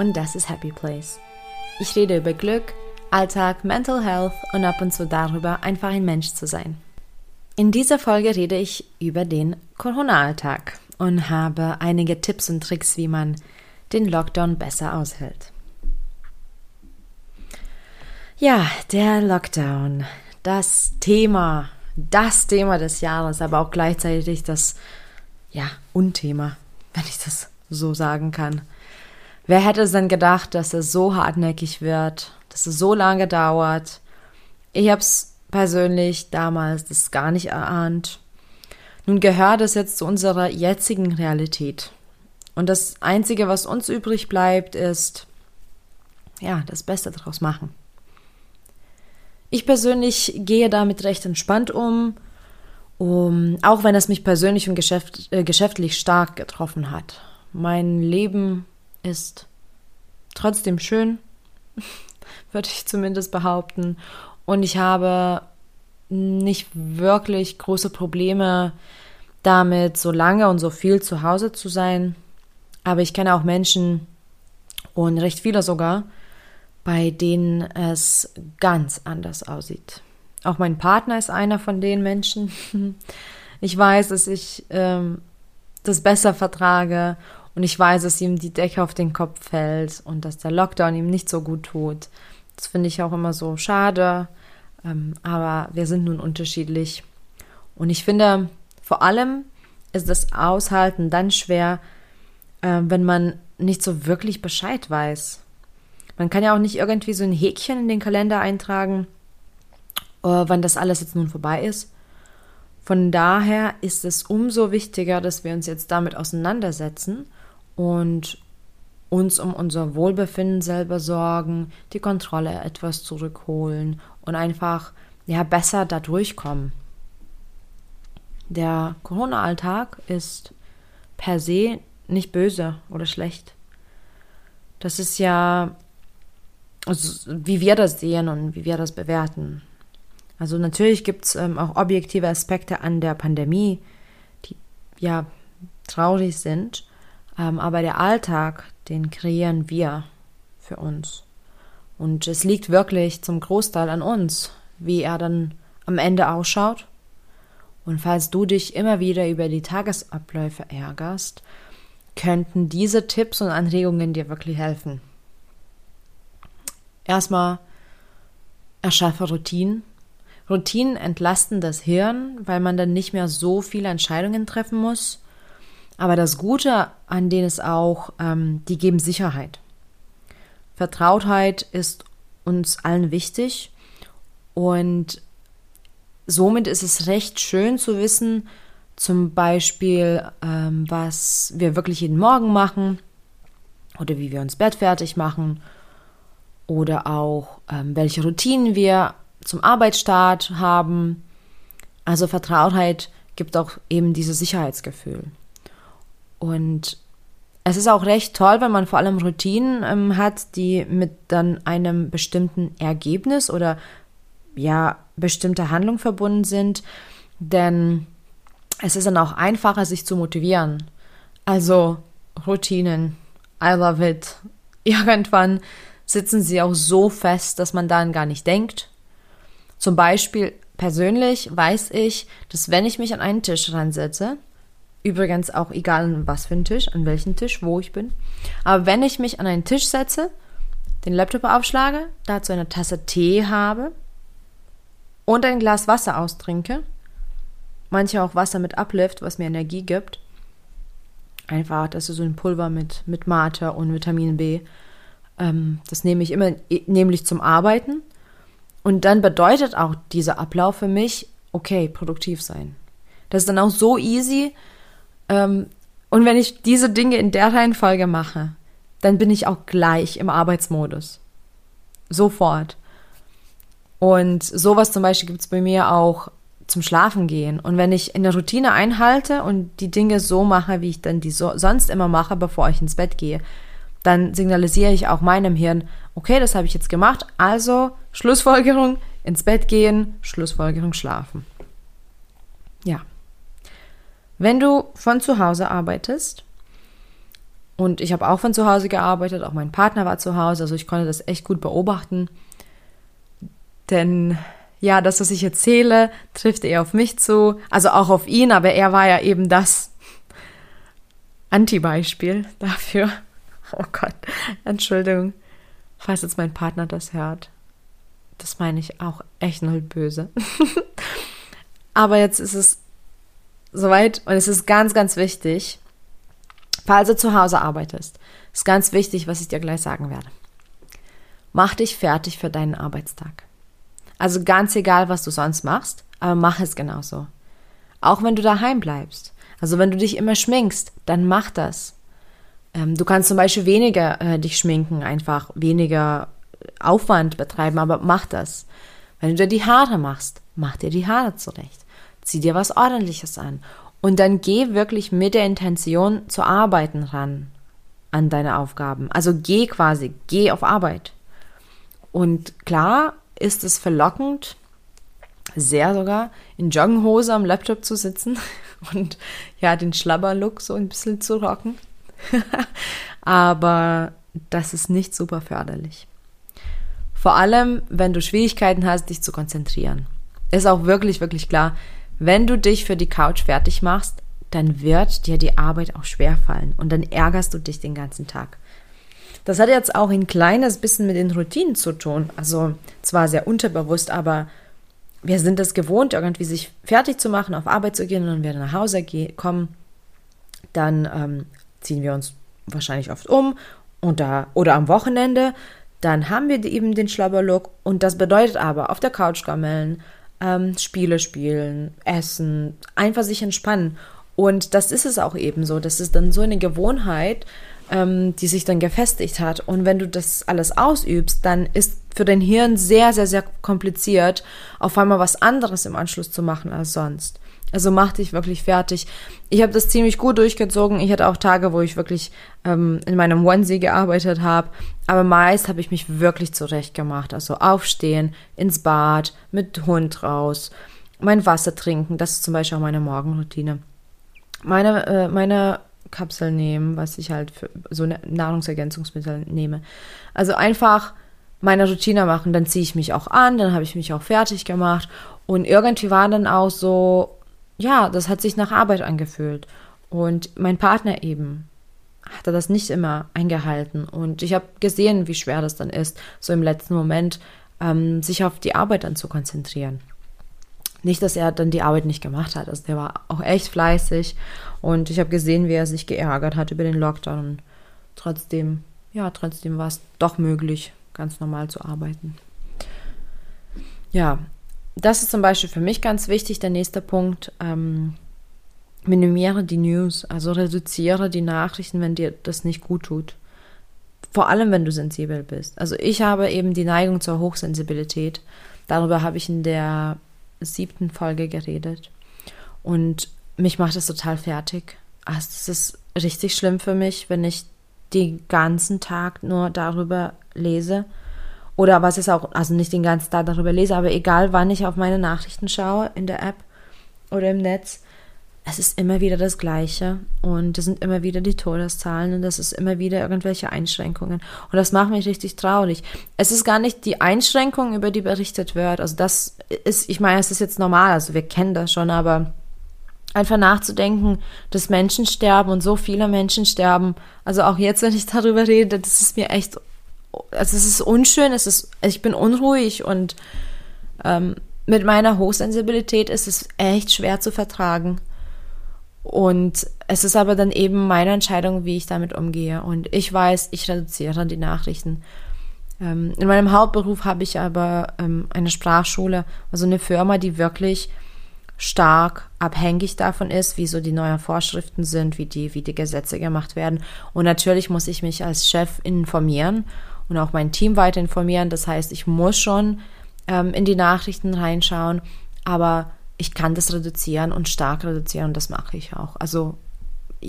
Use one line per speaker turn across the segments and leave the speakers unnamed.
und das ist Happy Place. Ich rede über Glück, Alltag, Mental Health und ab und zu darüber, einfach ein Mensch zu sein. In dieser Folge rede ich über den Corona-Alltag und habe einige Tipps und Tricks, wie man den Lockdown besser aushält. Ja, der Lockdown, das Thema, das Thema des Jahres, aber auch gleichzeitig das, ja, Unthema, wenn ich das so sagen kann. Wer hätte es denn gedacht, dass es so hartnäckig wird, dass es so lange dauert? Ich habe es persönlich damals das gar nicht erahnt. Nun gehört es jetzt zu unserer jetzigen Realität. Und das Einzige, was uns übrig bleibt, ist, ja, das Beste daraus machen. Ich persönlich gehe damit recht entspannt um, um auch wenn es mich persönlich und geschäft, äh, geschäftlich stark getroffen hat. Mein Leben ist trotzdem schön, würde ich zumindest behaupten. Und ich habe nicht wirklich große Probleme damit, so lange und so viel zu Hause zu sein. Aber ich kenne auch Menschen und recht viele sogar, bei denen es ganz anders aussieht. Auch mein Partner ist einer von den Menschen. Ich weiß, dass ich ähm, das besser vertrage und ich weiß, dass ihm die Decke auf den Kopf fällt und dass der Lockdown ihm nicht so gut tut. Das finde ich auch immer so schade. Ähm, aber wir sind nun unterschiedlich. Und ich finde, vor allem ist das Aushalten dann schwer, äh, wenn man nicht so wirklich Bescheid weiß. Man kann ja auch nicht irgendwie so ein Häkchen in den Kalender eintragen, äh, wann das alles jetzt nun vorbei ist. Von daher ist es umso wichtiger, dass wir uns jetzt damit auseinandersetzen und uns um unser Wohlbefinden selber sorgen, die Kontrolle etwas zurückholen und einfach ja besser da durchkommen. Der Corona-Alltag ist per se nicht böse oder schlecht. Das ist ja also, wie wir das sehen und wie wir das bewerten. Also natürlich gibt es ähm, auch objektive Aspekte an der Pandemie, die ja traurig sind, aber der Alltag, den kreieren wir für uns. Und es liegt wirklich zum Großteil an uns, wie er dann am Ende ausschaut. Und falls du dich immer wieder über die Tagesabläufe ärgerst, könnten diese Tipps und Anregungen dir wirklich helfen. Erstmal erschaffe Routinen. Routinen entlasten das Hirn, weil man dann nicht mehr so viele Entscheidungen treffen muss. Aber das Gute an denen ist auch, ähm, die geben Sicherheit. Vertrautheit ist uns allen wichtig und somit ist es recht schön zu wissen, zum Beispiel, ähm, was wir wirklich jeden Morgen machen oder wie wir uns Bett fertig machen oder auch ähm, welche Routinen wir zum Arbeitsstart haben. Also Vertrautheit gibt auch eben dieses Sicherheitsgefühl. Und es ist auch recht toll, wenn man vor allem Routinen ähm, hat, die mit dann einem bestimmten Ergebnis oder ja, bestimmter Handlung verbunden sind, denn es ist dann auch einfacher, sich zu motivieren. Also Routinen, I love it. Irgendwann sitzen sie auch so fest, dass man daran gar nicht denkt. Zum Beispiel persönlich weiß ich, dass wenn ich mich an einen Tisch ransetze, übrigens auch egal an was für einen Tisch, an welchen Tisch, wo ich bin, aber wenn ich mich an einen Tisch setze, den Laptop aufschlage, dazu eine Tasse Tee habe und ein Glas Wasser austrinke, manche auch Wasser mit Uplift, was mir Energie gibt, einfach, das ist so ein Pulver mit, mit Mate und Vitamin B, ähm, das nehme ich immer nämlich zum Arbeiten. Und dann bedeutet auch dieser Ablauf für mich, okay, produktiv sein. Das ist dann auch so easy. Ähm, und wenn ich diese Dinge in der Reihenfolge mache, dann bin ich auch gleich im Arbeitsmodus. Sofort. Und sowas zum Beispiel gibt es bei mir auch zum Schlafen gehen. Und wenn ich in der Routine einhalte und die Dinge so mache, wie ich dann die so, sonst immer mache, bevor ich ins Bett gehe, dann signalisiere ich auch meinem Hirn, okay, das habe ich jetzt gemacht, also Schlussfolgerung, ins Bett gehen, Schlussfolgerung schlafen. Ja. Wenn du von zu Hause arbeitest Und ich habe auch von zu Hause gearbeitet, auch mein Partner war zu Hause, also ich konnte das echt gut beobachten. Denn ja, das, was ich erzähle, trifft eher auf mich zu, also auch auf ihn, aber er war ja eben das Anti-Beispiel dafür. Oh Gott, Entschuldigung, falls jetzt mein Partner das hört. Das meine ich auch echt null böse. aber jetzt ist es soweit und es ist ganz, ganz wichtig, falls du zu Hause arbeitest, ist ganz wichtig, was ich dir gleich sagen werde. Mach dich fertig für deinen Arbeitstag. Also ganz egal, was du sonst machst, aber mach es genauso. Auch wenn du daheim bleibst. Also wenn du dich immer schminkst, dann mach das. Ähm, du kannst zum Beispiel weniger äh, dich schminken, einfach weniger Aufwand betreiben, aber mach das. Wenn du dir die Haare machst, mach dir die Haare zurecht. Zieh dir was Ordentliches an. Und dann geh wirklich mit der Intention zu arbeiten ran an deine Aufgaben. Also geh quasi, geh auf Arbeit. Und klar ist es verlockend, sehr sogar, in Joggenhose am Laptop zu sitzen und ja, den Schlabberlook so ein bisschen zu rocken. Aber das ist nicht super förderlich. Vor allem, wenn du Schwierigkeiten hast, dich zu konzentrieren. Ist auch wirklich, wirklich klar, wenn du dich für die Couch fertig machst, dann wird dir die Arbeit auch schwer fallen und dann ärgerst du dich den ganzen Tag. Das hat jetzt auch ein kleines bisschen mit den Routinen zu tun. Also zwar sehr unterbewusst, aber wir sind es gewohnt, irgendwie sich fertig zu machen, auf Arbeit zu gehen und wenn wir nach Hause kommen, dann ähm, ziehen wir uns wahrscheinlich oft um und da, oder am Wochenende, dann haben wir eben den Schlabberlook und das bedeutet aber auf der Couch gammeln, ähm, Spiele spielen, essen, einfach sich entspannen. Und das ist es auch eben so. Das ist dann so eine Gewohnheit, ähm, die sich dann gefestigt hat. Und wenn du das alles ausübst, dann ist für dein Hirn sehr, sehr, sehr kompliziert, auf einmal was anderes im Anschluss zu machen als sonst. Also mach dich wirklich fertig. Ich habe das ziemlich gut durchgezogen. Ich hatte auch Tage, wo ich wirklich ähm, in meinem Onesie gearbeitet habe. Aber meist habe ich mich wirklich zurecht gemacht. Also aufstehen, ins Bad, mit Hund raus, mein Wasser trinken. Das ist zum Beispiel auch meine Morgenroutine. Meine, äh, meine Kapsel nehmen, was ich halt für so Nahrungsergänzungsmittel nehme. Also einfach meine Routine machen, dann ziehe ich mich auch an, dann habe ich mich auch fertig gemacht und irgendwie war dann auch so, ja, das hat sich nach Arbeit angefühlt. Und mein Partner eben hatte das nicht immer eingehalten. Und ich habe gesehen, wie schwer das dann ist, so im letzten Moment ähm, sich auf die Arbeit dann zu konzentrieren. Nicht, dass er dann die Arbeit nicht gemacht hat. Also der war auch echt fleißig und ich habe gesehen, wie er sich geärgert hat über den Lockdown. trotzdem, ja, trotzdem war es doch möglich, ganz normal zu arbeiten. Ja, das ist zum Beispiel für mich ganz wichtig. Der nächste Punkt, ähm, minimiere die News, also reduziere die Nachrichten, wenn dir das nicht gut tut. Vor allem, wenn du sensibel bist. Also ich habe eben die Neigung zur Hochsensibilität. Darüber habe ich in der siebten Folge geredet. Und mich macht das total fertig. Also es ist richtig schlimm für mich, wenn ich den ganzen Tag nur darüber lese oder was ist auch, also nicht den ganzen Tag darüber lese, aber egal wann ich auf meine Nachrichten schaue in der App oder im Netz, es ist immer wieder das Gleiche und es sind immer wieder die Todeszahlen und das ist immer wieder irgendwelche Einschränkungen. Und das macht mich richtig traurig. Es ist gar nicht die Einschränkung, über die berichtet wird. Also das ist, ich meine, es ist jetzt normal, also wir kennen das schon, aber einfach nachzudenken, dass Menschen sterben und so viele Menschen sterben. Also auch jetzt, wenn ich darüber rede, das ist mir echt also es ist unschön, es ist, ich bin unruhig und ähm, mit meiner Hochsensibilität ist es echt schwer zu vertragen. Und es ist aber dann eben meine Entscheidung, wie ich damit umgehe. Und ich weiß, ich reduziere die Nachrichten. Ähm, in meinem Hauptberuf habe ich aber ähm, eine Sprachschule, also eine Firma, die wirklich stark abhängig davon ist, wie so die neuen Vorschriften sind, wie die, wie die Gesetze gemacht werden. Und natürlich muss ich mich als Chef informieren und auch mein Team weiter informieren. Das heißt, ich muss schon ähm, in die Nachrichten reinschauen, aber ich kann das reduzieren und stark reduzieren und das mache ich auch. Also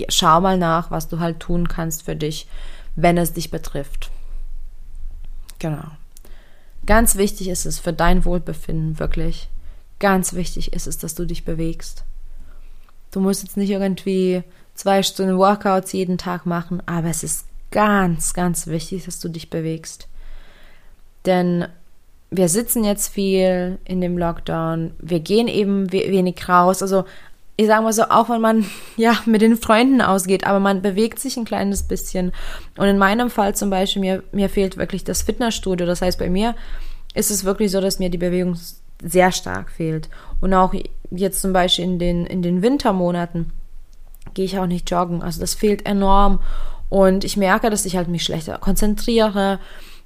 schau mal nach, was du halt tun kannst für dich, wenn es dich betrifft. Genau. Ganz wichtig ist es für dein Wohlbefinden wirklich. Ganz wichtig ist es, dass du dich bewegst. Du musst jetzt nicht irgendwie zwei Stunden Workouts jeden Tag machen, aber es ist ganz, ganz wichtig, dass du dich bewegst. Denn wir sitzen jetzt viel in dem Lockdown, wir gehen eben wenig raus. Also ich sage mal so, auch wenn man ja mit den Freunden ausgeht, aber man bewegt sich ein kleines bisschen. Und in meinem Fall zum Beispiel, mir, mir fehlt wirklich das Fitnessstudio. Das heißt, bei mir ist es wirklich so, dass mir die Bewegung sehr stark fehlt. Und auch jetzt zum Beispiel in den, in den Wintermonaten gehe ich auch nicht joggen. Also das fehlt enorm. Und ich merke, dass ich halt mich schlechter konzentriere.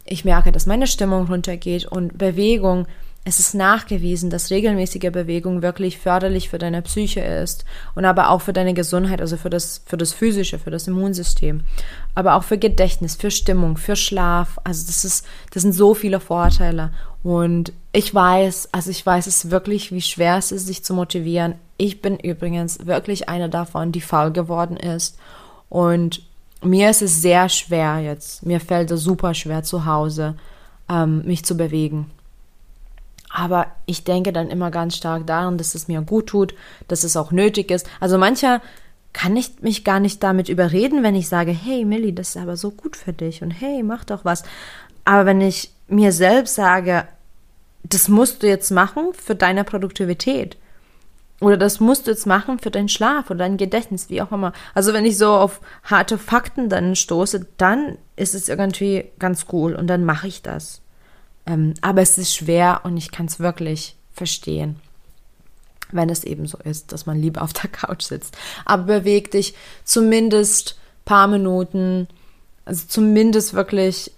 Ich merke, dass meine Stimmung runtergeht und Bewegung es ist nachgewiesen, dass regelmäßige Bewegung wirklich förderlich für deine Psyche ist und aber auch für deine Gesundheit, also für das, für das Physische, für das Immunsystem, aber auch für Gedächtnis, für Stimmung, für Schlaf. Also das ist, das sind so viele Vorteile. Und ich weiß, also ich weiß es wirklich, wie schwer es ist, sich zu motivieren. Ich bin übrigens wirklich eine davon, die faul geworden ist. Und mir ist es sehr schwer jetzt. Mir fällt es super schwer zu Hause, ähm, mich zu bewegen. Aber ich denke dann immer ganz stark daran, dass es mir gut tut, dass es auch nötig ist. Also mancher kann ich mich gar nicht damit überreden, wenn ich sage, hey Millie, das ist aber so gut für dich und hey, mach doch was. Aber wenn ich mir selbst sage, das musst du jetzt machen für deine Produktivität oder das musst du jetzt machen für deinen Schlaf oder dein Gedächtnis, wie auch immer. Also wenn ich so auf harte Fakten dann stoße, dann ist es irgendwie ganz cool und dann mache ich das. Ähm, aber es ist schwer und ich kann es wirklich verstehen, wenn es eben so ist, dass man lieber auf der Couch sitzt. Aber beweg dich zumindest paar Minuten, also zumindest wirklich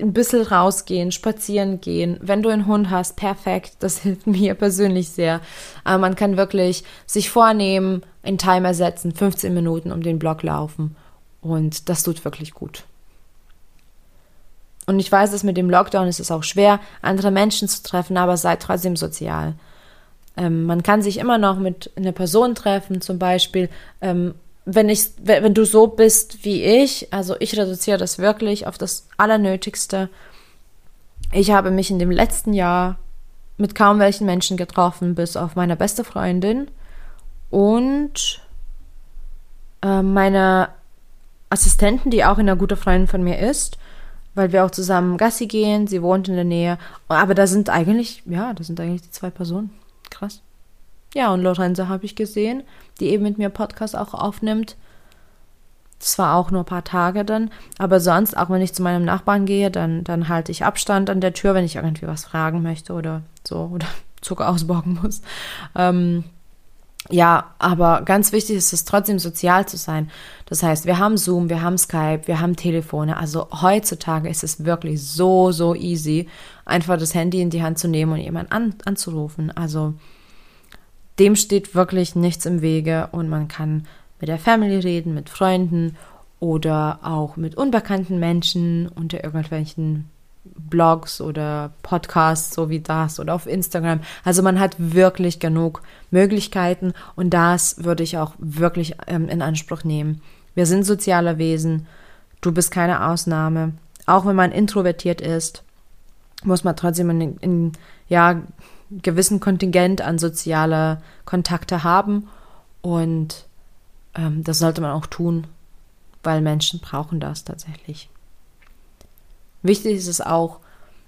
ein bisschen rausgehen, spazieren gehen. Wenn du einen Hund hast, perfekt. Das hilft mir persönlich sehr. Aber man kann wirklich sich vornehmen, einen Timer setzen, 15 Minuten um den Block laufen. Und das tut wirklich gut. Und ich weiß, dass mit dem Lockdown ist es auch schwer, andere Menschen zu treffen, aber seid trotzdem sozial. Ähm, man kann sich immer noch mit einer Person treffen, zum Beispiel, ähm, wenn ich, wenn du so bist wie ich, also ich reduziere das wirklich auf das Allernötigste. Ich habe mich in dem letzten Jahr mit kaum welchen Menschen getroffen, bis auf meine beste Freundin und äh, meine Assistentin, die auch eine gute Freundin von mir ist weil wir auch zusammen Gassi gehen. Sie wohnt in der Nähe. Aber da sind eigentlich, ja, das sind eigentlich die zwei Personen. Krass. Ja, und Lorenzo habe ich gesehen, die eben mit mir Podcast auch aufnimmt. Das war auch nur ein paar Tage dann. Aber sonst, auch wenn ich zu meinem Nachbarn gehe, dann, dann halte ich Abstand an der Tür, wenn ich irgendwie was fragen möchte oder so oder Zucker ausborgen muss. Ähm, ja, aber ganz wichtig ist es trotzdem sozial zu sein. Das heißt, wir haben Zoom, wir haben Skype, wir haben Telefone. Also heutzutage ist es wirklich so, so easy, einfach das Handy in die Hand zu nehmen und jemanden an, anzurufen. Also dem steht wirklich nichts im Wege und man kann mit der Family reden, mit Freunden oder auch mit unbekannten Menschen unter irgendwelchen Blogs oder Podcasts, so wie das oder auf Instagram. Also man hat wirklich genug Möglichkeiten und das würde ich auch wirklich ähm, in Anspruch nehmen. Wir sind soziale Wesen. Du bist keine Ausnahme. Auch wenn man introvertiert ist, muss man trotzdem einen, einen ja, gewissen Kontingent an soziale Kontakte haben und ähm, das sollte man auch tun, weil Menschen brauchen das tatsächlich. Wichtig ist es auch,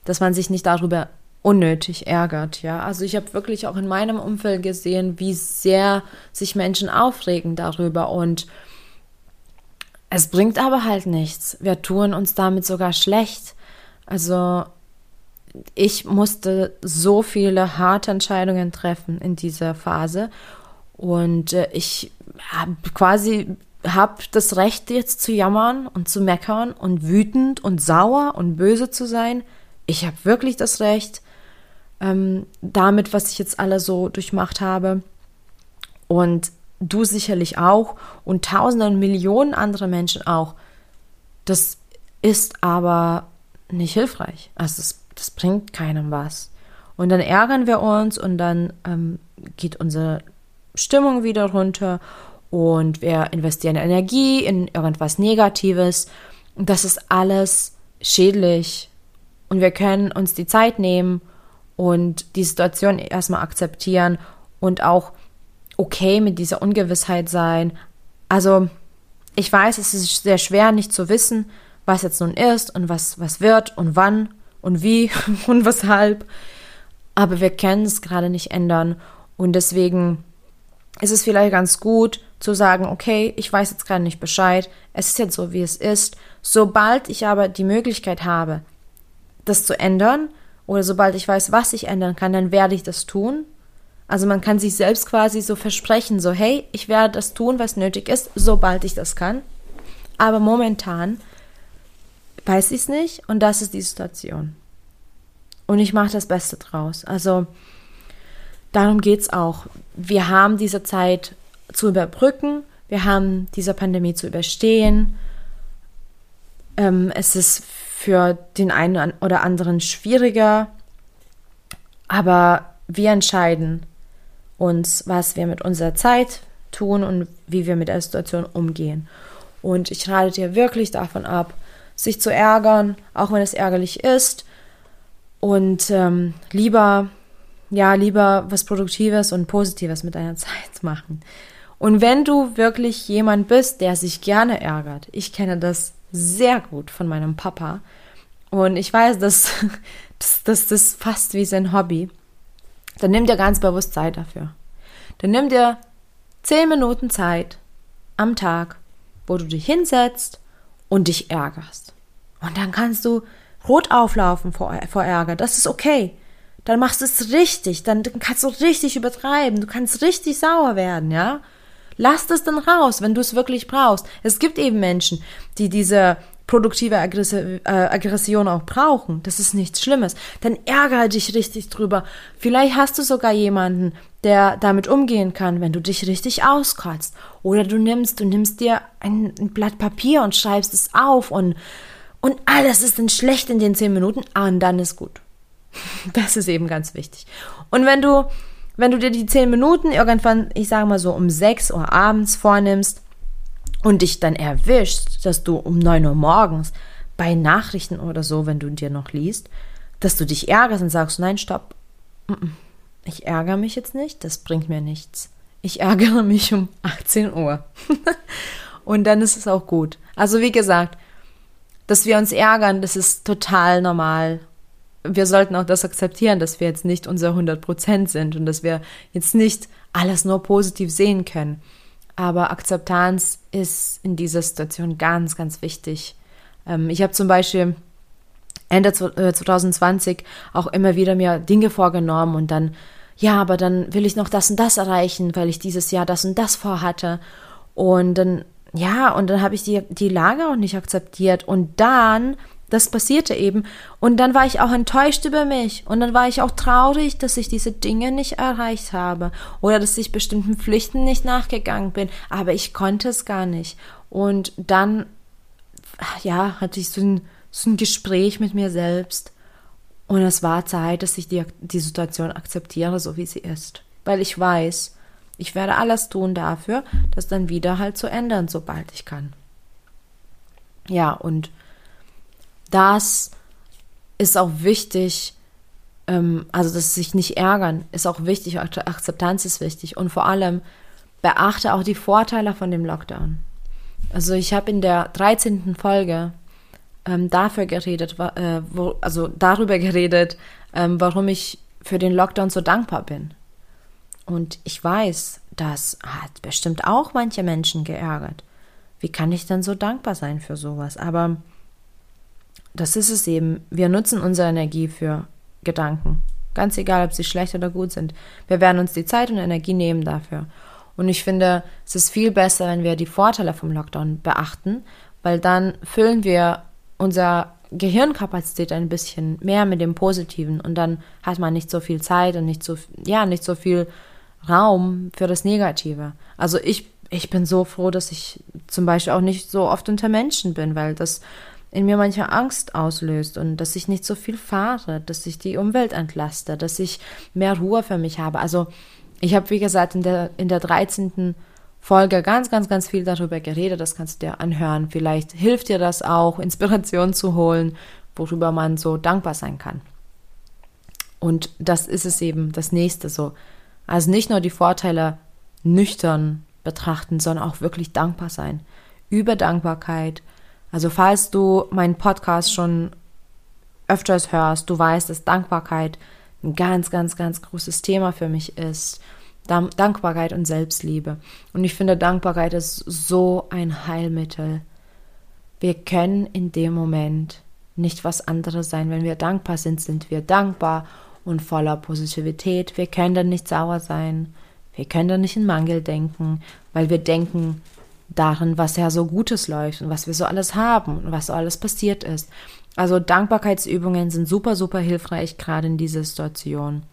dass man sich nicht darüber unnötig ärgert, ja. Also ich habe wirklich auch in meinem Umfeld gesehen, wie sehr sich Menschen aufregen darüber und es bringt aber halt nichts. Wir tun uns damit sogar schlecht. Also ich musste so viele harte Entscheidungen treffen in dieser Phase und äh, ich habe quasi habe das Recht jetzt zu jammern und zu meckern und wütend und sauer und böse zu sein. Ich habe wirklich das Recht ähm, damit, was ich jetzt alle so durchmacht habe. Und du sicherlich auch und tausende und Millionen andere Menschen auch. Das ist aber nicht hilfreich. Also das, das bringt keinem was. Und dann ärgern wir uns und dann ähm, geht unsere Stimmung wieder runter und wir investieren Energie in irgendwas Negatives. Und das ist alles schädlich. Und wir können uns die Zeit nehmen und die Situation erstmal akzeptieren und auch okay mit dieser Ungewissheit sein. Also ich weiß, es ist sehr schwer, nicht zu wissen, was jetzt nun ist und was, was wird und wann und wie und weshalb. Aber wir können es gerade nicht ändern. Und deswegen ist es vielleicht ganz gut zu sagen, okay, ich weiß jetzt gerade nicht Bescheid. Es ist jetzt so, wie es ist. Sobald ich aber die Möglichkeit habe, das zu ändern, oder sobald ich weiß, was ich ändern kann, dann werde ich das tun. Also man kann sich selbst quasi so versprechen, so hey, ich werde das tun, was nötig ist, sobald ich das kann. Aber momentan weiß ich es nicht und das ist die Situation. Und ich mache das Beste draus. Also darum geht es auch. Wir haben diese Zeit zu überbrücken, wir haben diese Pandemie zu überstehen. Ähm, es ist für den einen oder anderen schwieriger, aber wir entscheiden uns, was wir mit unserer Zeit tun und wie wir mit der Situation umgehen. Und ich rate dir wirklich davon ab, sich zu ärgern, auch wenn es ärgerlich ist. Und ähm, lieber, ja, lieber was Produktives und Positives mit deiner Zeit machen. Und wenn du wirklich jemand bist, der sich gerne ärgert, ich kenne das sehr gut von meinem Papa. Und ich weiß, dass, dass, dass das fast wie sein Hobby. Dann nimm dir ganz bewusst Zeit dafür. Dann nimm dir zehn Minuten Zeit am Tag, wo du dich hinsetzt und dich ärgerst. Und dann kannst du rot auflaufen vor, vor Ärger. Das ist okay. Dann machst du es richtig. Dann kannst du richtig übertreiben. Du kannst richtig sauer werden, ja? Lass das dann raus, wenn du es wirklich brauchst. Es gibt eben Menschen, die diese produktive äh, Aggression auch brauchen. Das ist nichts Schlimmes. Dann ärgere dich richtig drüber. Vielleicht hast du sogar jemanden, der damit umgehen kann, wenn du dich richtig auskotzt. Oder du nimmst, du nimmst dir ein, ein Blatt Papier und schreibst es auf und, und alles ist dann schlecht in den zehn Minuten, ah, und dann ist gut. Das ist eben ganz wichtig. Und wenn du wenn du dir die zehn Minuten irgendwann, ich sage mal so um sechs Uhr abends vornimmst und dich dann erwischst, dass du um neun Uhr morgens bei Nachrichten oder so, wenn du dir noch liest, dass du dich ärgerst und sagst, nein, stopp, ich ärgere mich jetzt nicht, das bringt mir nichts. Ich ärgere mich um 18 Uhr. und dann ist es auch gut. Also wie gesagt, dass wir uns ärgern, das ist total normal wir sollten auch das akzeptieren, dass wir jetzt nicht unser 100 Prozent sind und dass wir jetzt nicht alles nur positiv sehen können. Aber Akzeptanz ist in dieser Situation ganz, ganz wichtig. Ähm, ich habe zum Beispiel Ende 2020 äh, auch immer wieder mir Dinge vorgenommen und dann, ja, aber dann will ich noch das und das erreichen, weil ich dieses Jahr das und das vorhatte. Und dann, ja, und dann habe ich die, die Lage auch nicht akzeptiert. Und dann das passierte eben. Und dann war ich auch enttäuscht über mich. Und dann war ich auch traurig, dass ich diese Dinge nicht erreicht habe. Oder dass ich bestimmten Pflichten nicht nachgegangen bin. Aber ich konnte es gar nicht. Und dann, ja, hatte ich so ein, so ein Gespräch mit mir selbst. Und es war Zeit, dass ich die, die Situation akzeptiere, so wie sie ist. Weil ich weiß, ich werde alles tun dafür, das dann wieder halt zu ändern, sobald ich kann. Ja, und das ist auch wichtig, ähm, also dass sich nicht ärgern, ist auch wichtig, Akzeptanz ist wichtig und vor allem beachte auch die Vorteile von dem Lockdown. Also ich habe in der 13. Folge ähm, dafür geredet, äh, wo, also darüber geredet, ähm, warum ich für den Lockdown so dankbar bin. Und ich weiß, das hat bestimmt auch manche Menschen geärgert. Wie kann ich denn so dankbar sein für sowas? Aber das ist es eben. Wir nutzen unsere Energie für Gedanken. Ganz egal, ob sie schlecht oder gut sind. Wir werden uns die Zeit und Energie nehmen dafür. Und ich finde, es ist viel besser, wenn wir die Vorteile vom Lockdown beachten, weil dann füllen wir unsere Gehirnkapazität ein bisschen mehr mit dem Positiven und dann hat man nicht so viel Zeit und nicht so, ja, nicht so viel Raum für das Negative. Also ich, ich bin so froh, dass ich zum Beispiel auch nicht so oft unter Menschen bin, weil das in mir manche Angst auslöst und dass ich nicht so viel fahre, dass ich die Umwelt entlaste, dass ich mehr Ruhe für mich habe. Also ich habe, wie gesagt, in der, in der 13. Folge ganz, ganz, ganz viel darüber geredet. Das kannst du dir anhören. Vielleicht hilft dir das auch, Inspiration zu holen, worüber man so dankbar sein kann. Und das ist es eben, das nächste so. Also nicht nur die Vorteile nüchtern betrachten, sondern auch wirklich dankbar sein über Dankbarkeit. Also falls du meinen Podcast schon öfters hörst, du weißt, dass Dankbarkeit ein ganz, ganz, ganz großes Thema für mich ist. Dankbarkeit und Selbstliebe. Und ich finde, Dankbarkeit ist so ein Heilmittel. Wir können in dem Moment nicht was anderes sein. Wenn wir dankbar sind, sind wir dankbar und voller Positivität. Wir können dann nicht sauer sein. Wir können dann nicht in Mangel denken, weil wir denken darin, was ja so Gutes läuft und was wir so alles haben und was so alles passiert ist. Also Dankbarkeitsübungen sind super, super hilfreich, gerade in dieser Situation.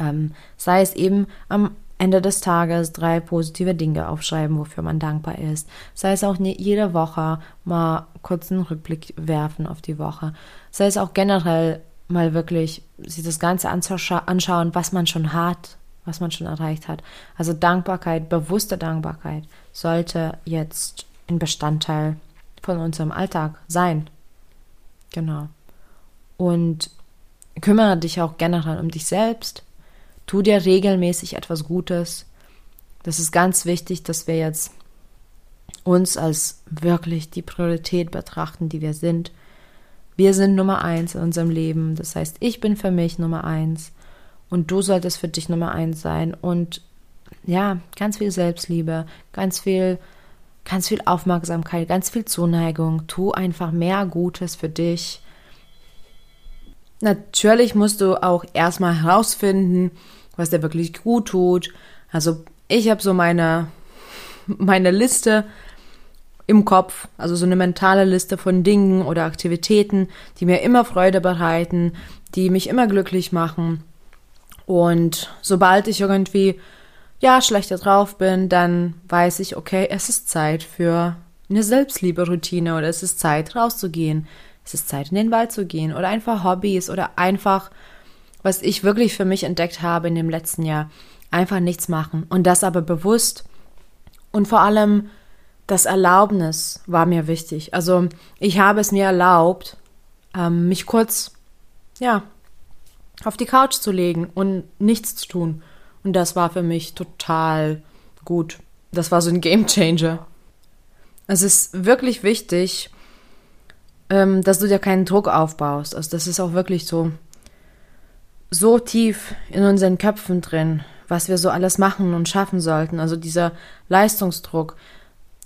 Ähm, sei es eben am Ende des Tages drei positive Dinge aufschreiben, wofür man dankbar ist. Sei es auch jede Woche mal kurz einen Rückblick werfen auf die Woche. Sei es auch generell mal wirklich sich das Ganze anschauen, was man schon hat, was man schon erreicht hat. Also Dankbarkeit, bewusste Dankbarkeit sollte jetzt ein Bestandteil von unserem Alltag sein. Genau. Und kümmere dich auch generell um dich selbst. Tu dir regelmäßig etwas Gutes. Das ist ganz wichtig, dass wir jetzt uns als wirklich die Priorität betrachten, die wir sind. Wir sind Nummer eins in unserem Leben. Das heißt, ich bin für mich Nummer eins und du solltest für dich Nummer eins sein. Und ja, ganz viel Selbstliebe, ganz viel, ganz viel Aufmerksamkeit, ganz viel Zuneigung. Tu einfach mehr Gutes für dich. Natürlich musst du auch erstmal herausfinden, was dir wirklich gut tut. Also ich habe so meine, meine Liste im Kopf, also so eine mentale Liste von Dingen oder Aktivitäten, die mir immer Freude bereiten, die mich immer glücklich machen. Und sobald ich irgendwie ja schlechter drauf bin, dann weiß ich, okay, es ist Zeit für eine Selbstliebe-Routine oder es ist Zeit rauszugehen. Es ist Zeit in den Wald zu gehen oder einfach Hobbys oder einfach was ich wirklich für mich entdeckt habe in dem letzten Jahr. Einfach nichts machen. Und das aber bewusst. Und vor allem das Erlaubnis war mir wichtig. Also ich habe es mir erlaubt, ähm, mich kurz, ja, auf die Couch zu legen und nichts zu tun. Und das war für mich total gut. Das war so ein Game Changer. Es ist wirklich wichtig, ähm, dass du dir keinen Druck aufbaust. Also das ist auch wirklich so so tief in unseren Köpfen drin, was wir so alles machen und schaffen sollten. Also dieser Leistungsdruck,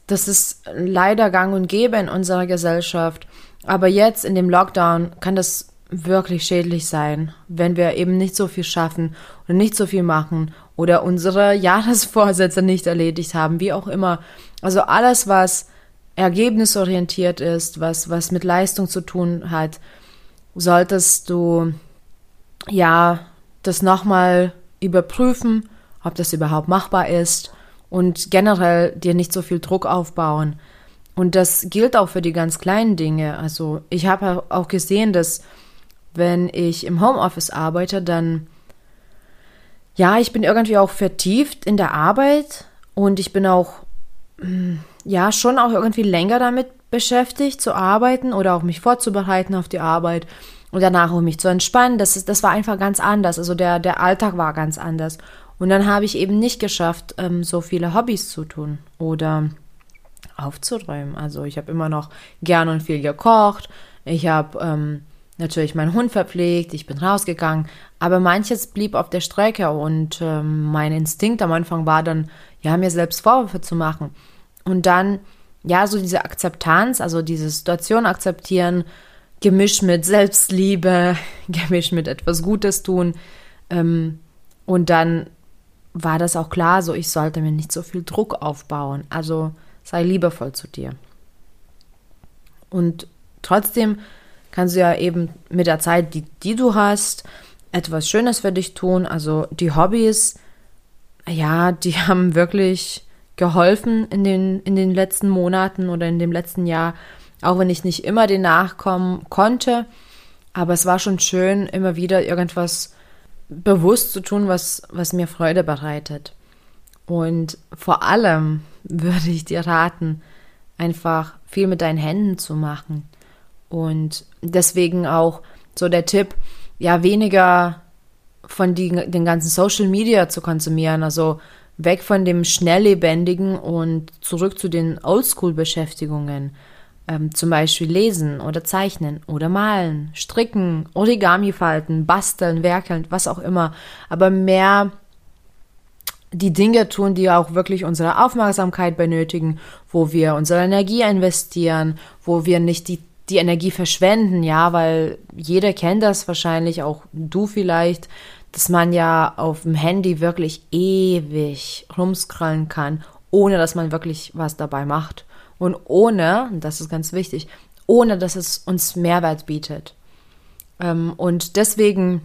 das ist leider gang und gäbe in unserer Gesellschaft. Aber jetzt in dem Lockdown kann das wirklich schädlich sein, wenn wir eben nicht so viel schaffen oder nicht so viel machen oder unsere Jahresvorsätze nicht erledigt haben, wie auch immer. Also alles, was ergebnisorientiert ist, was, was mit Leistung zu tun hat, solltest du ja, das nochmal überprüfen, ob das überhaupt machbar ist und generell dir nicht so viel Druck aufbauen. Und das gilt auch für die ganz kleinen Dinge. Also ich habe auch gesehen, dass wenn ich im Homeoffice arbeite, dann ja, ich bin irgendwie auch vertieft in der Arbeit und ich bin auch hm, ja schon auch irgendwie länger damit beschäftigt zu arbeiten oder auch mich vorzubereiten auf die Arbeit und danach, um mich zu entspannen, das, ist, das war einfach ganz anders. Also der, der Alltag war ganz anders. Und dann habe ich eben nicht geschafft, ähm, so viele Hobbys zu tun oder aufzuräumen. Also ich habe immer noch gern und viel gekocht. Ich habe ähm, natürlich meinen Hund verpflegt. Ich bin rausgegangen. Aber manches blieb auf der Strecke und ähm, mein Instinkt am Anfang war dann, ja, mir selbst Vorwürfe zu machen. Und dann, ja, so diese Akzeptanz, also diese Situation akzeptieren, gemischt mit Selbstliebe, gemischt mit etwas Gutes tun. Ähm, und dann war das auch klar, so ich sollte mir nicht so viel Druck aufbauen. Also sei liebevoll zu dir. Und trotzdem kannst du ja eben mit der Zeit, die, die du hast, etwas Schönes für dich tun. Also die Hobbys, ja, die haben wirklich geholfen in den, in den letzten Monaten oder in dem letzten Jahr auch wenn ich nicht immer den nachkommen konnte. Aber es war schon schön, immer wieder irgendwas bewusst zu tun, was, was mir Freude bereitet. Und vor allem würde ich dir raten, einfach viel mit deinen Händen zu machen. Und deswegen auch so der Tipp, ja, weniger von die, den ganzen Social Media zu konsumieren. Also weg von dem Schnelllebendigen und zurück zu den Oldschool-Beschäftigungen. Ähm, zum Beispiel lesen oder zeichnen oder malen, stricken, Origami falten, basteln, werkeln, was auch immer. Aber mehr die Dinge tun, die auch wirklich unsere Aufmerksamkeit benötigen, wo wir unsere Energie investieren, wo wir nicht die, die Energie verschwenden, ja, weil jeder kennt das wahrscheinlich, auch du vielleicht, dass man ja auf dem Handy wirklich ewig rumscrollen kann, ohne dass man wirklich was dabei macht. Und ohne, das ist ganz wichtig, ohne dass es uns Mehrwert bietet. Ähm, und deswegen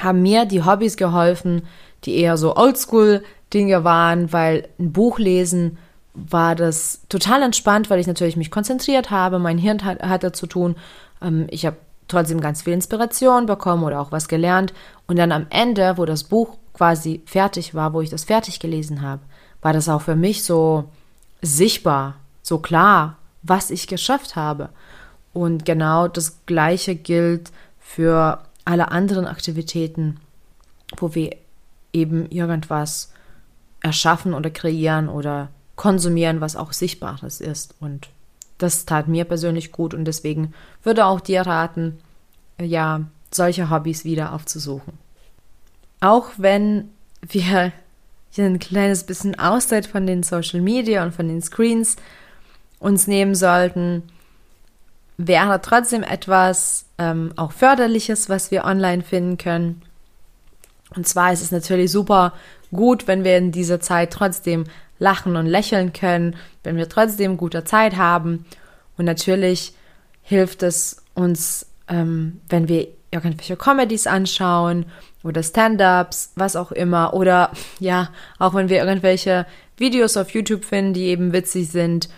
haben mir die Hobbys geholfen, die eher so Oldschool-Dinge waren, weil ein Buch lesen war das total entspannt, weil ich natürlich mich konzentriert habe, mein Hirn hat, hatte zu tun. Ähm, ich habe trotzdem ganz viel Inspiration bekommen oder auch was gelernt. Und dann am Ende, wo das Buch quasi fertig war, wo ich das fertig gelesen habe, war das auch für mich so sichtbar, so klar, was ich geschafft habe. Und genau das Gleiche gilt für alle anderen Aktivitäten, wo wir eben irgendwas erschaffen oder kreieren oder konsumieren, was auch Sichtbares ist. Und das tat mir persönlich gut und deswegen würde auch dir raten, ja, solche Hobbys wieder aufzusuchen. Auch wenn wir ein kleines bisschen Auszeit von den Social Media und von den Screens uns nehmen sollten, wäre trotzdem etwas ähm, auch Förderliches, was wir online finden können. Und zwar ist es natürlich super gut, wenn wir in dieser Zeit trotzdem lachen und lächeln können, wenn wir trotzdem gute Zeit haben. Und natürlich hilft es uns, ähm, wenn wir irgendwelche Comedies anschauen oder Stand-ups, was auch immer. Oder ja, auch wenn wir irgendwelche Videos auf YouTube finden, die eben witzig sind.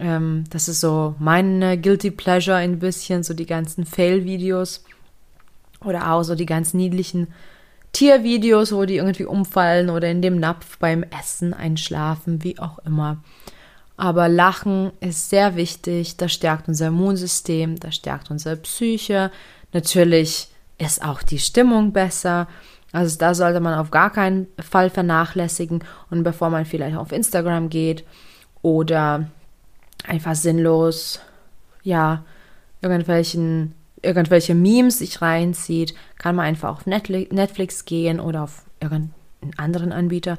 Ähm, das ist so meine Guilty Pleasure ein bisschen, so die ganzen Fail-Videos. Oder auch so die ganz niedlichen Tiervideos, wo die irgendwie umfallen oder in dem Napf beim Essen einschlafen, wie auch immer. Aber Lachen ist sehr wichtig, das stärkt unser Immunsystem, das stärkt unsere Psyche. Natürlich ist auch die Stimmung besser. Also da sollte man auf gar keinen Fall vernachlässigen. Und bevor man vielleicht auf Instagram geht oder einfach sinnlos, ja, irgendwelchen irgendwelche Memes sich reinzieht, kann man einfach auf Netflix gehen oder auf irgendeinen anderen Anbieter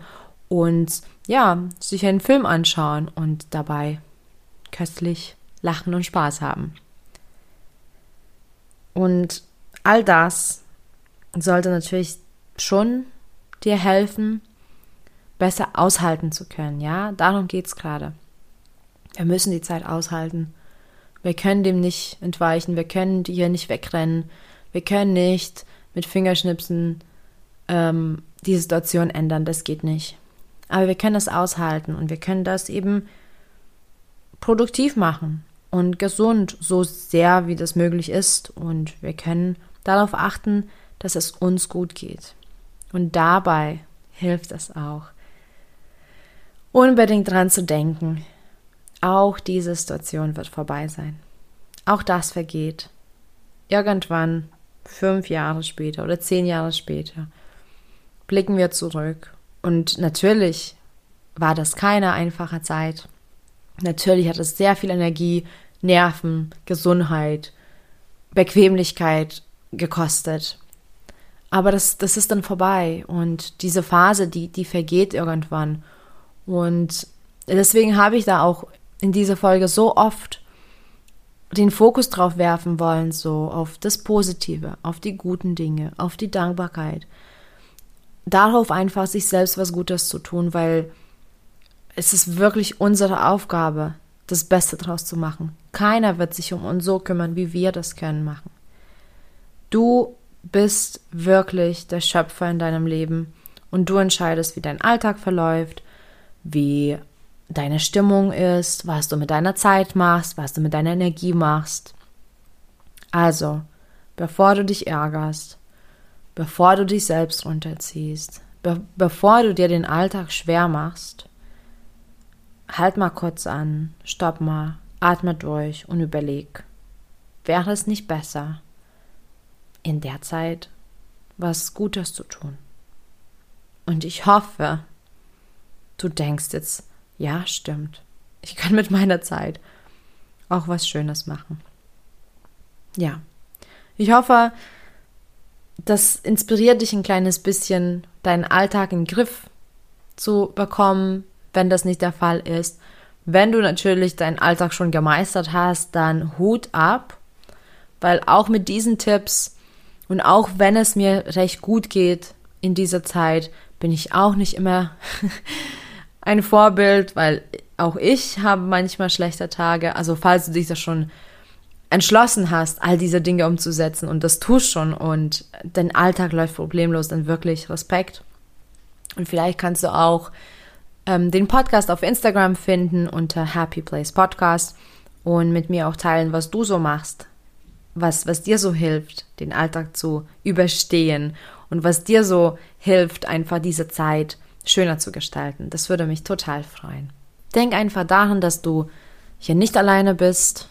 und ja, sich einen Film anschauen und dabei köstlich lachen und Spaß haben. Und all das sollte natürlich schon dir helfen, besser aushalten zu können. Ja, darum geht es gerade. Wir müssen die Zeit aushalten. Wir können dem nicht entweichen, wir können hier nicht wegrennen, wir können nicht mit Fingerschnipsen ähm, die Situation ändern, das geht nicht. Aber wir können das aushalten und wir können das eben produktiv machen und gesund, so sehr wie das möglich ist. Und wir können darauf achten, dass es uns gut geht. Und dabei hilft es auch, unbedingt dran zu denken, auch diese Situation wird vorbei sein. Auch das vergeht. Irgendwann, fünf Jahre später oder zehn Jahre später, blicken wir zurück. Und natürlich war das keine einfache Zeit. Natürlich hat es sehr viel Energie, Nerven, Gesundheit, Bequemlichkeit gekostet. Aber das, das ist dann vorbei und diese Phase, die, die vergeht irgendwann. Und deswegen habe ich da auch in dieser Folge so oft den Fokus drauf werfen wollen, so auf das Positive, auf die guten Dinge, auf die Dankbarkeit. Darauf einfach sich selbst was Gutes zu tun, weil es ist wirklich unsere Aufgabe, das Beste draus zu machen. Keiner wird sich um uns so kümmern, wie wir das können machen. Du bist wirklich der Schöpfer in deinem Leben und du entscheidest, wie dein Alltag verläuft, wie deine Stimmung ist, was du mit deiner Zeit machst, was du mit deiner Energie machst. Also, bevor du dich ärgerst, bevor du dich selbst runterziehst, be bevor du dir den Alltag schwer machst, halt mal kurz an, stopp mal, atme durch und überleg, wäre es nicht besser, in der Zeit was Gutes zu tun? Und ich hoffe, du denkst jetzt, ja, stimmt. Ich kann mit meiner Zeit auch was Schönes machen. Ja. Ich hoffe, das inspiriert dich ein kleines bisschen, deinen Alltag in den Griff zu bekommen, wenn das nicht der Fall ist. Wenn du natürlich deinen Alltag schon gemeistert hast, dann Hut ab, weil auch mit diesen Tipps und auch wenn es mir recht gut geht in dieser Zeit, bin ich auch nicht immer ein Vorbild, weil auch ich habe manchmal schlechte Tage. Also falls du dich da schon entschlossen hast, all diese Dinge umzusetzen und das tust schon und dein Alltag läuft problemlos, dann wirklich Respekt. Und vielleicht kannst du auch ähm, den Podcast auf Instagram finden unter Happy Place Podcast und mit mir auch teilen, was du so machst, was, was dir so hilft, den Alltag zu überstehen und was dir so hilft, einfach diese Zeit schöner zu gestalten. Das würde mich total freuen. Denk einfach daran, dass du hier nicht alleine bist,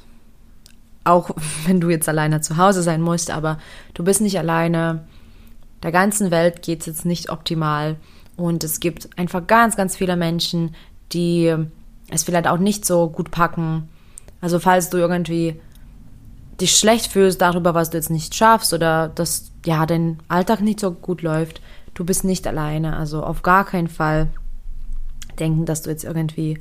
auch wenn du jetzt alleine zu Hause sein musst, aber du bist nicht alleine. Der ganzen Welt geht es jetzt nicht optimal und es gibt einfach ganz, ganz viele Menschen, die es vielleicht auch nicht so gut packen. Also falls du irgendwie dich schlecht fühlst darüber, was du jetzt nicht schaffst oder dass ja dein Alltag nicht so gut läuft, du bist nicht alleine. Also auf gar keinen Fall denken, dass du jetzt irgendwie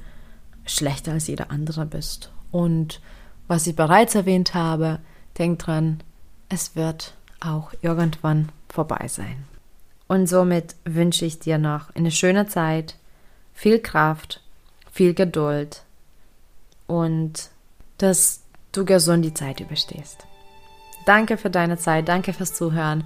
schlechter als jeder andere bist. Und was ich bereits erwähnt habe, denk dran, es wird auch irgendwann vorbei sein. Und somit wünsche ich dir noch eine schöne Zeit, viel Kraft, viel Geduld und dass du gesund die Zeit überstehst. Danke für deine Zeit, danke fürs Zuhören